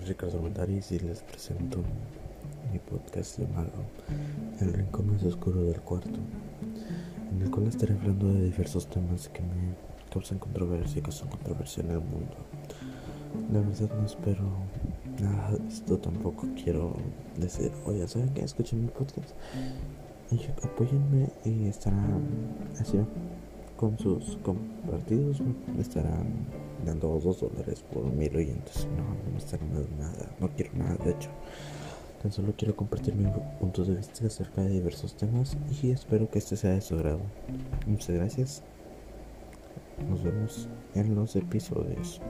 Ricardo Mendaris y les presento mi podcast llamado El Rincón más oscuro del cuarto, en el cual estaré hablando de diversos temas que me causan controversia y causan controversia en el mundo. La verdad no espero nada esto, tampoco quiero decir, oye, ¿saben qué? Escuchen mi podcast y apóyenme y estarán así con sus compartidos me estarán dando dos dólares por mil oyentes. No, no me estarán dando nada, no quiero nada, de hecho. Tan solo quiero compartir mis puntos de vista acerca de diversos temas y espero que este sea de su agrado. Muchas gracias. Nos vemos en los episodios.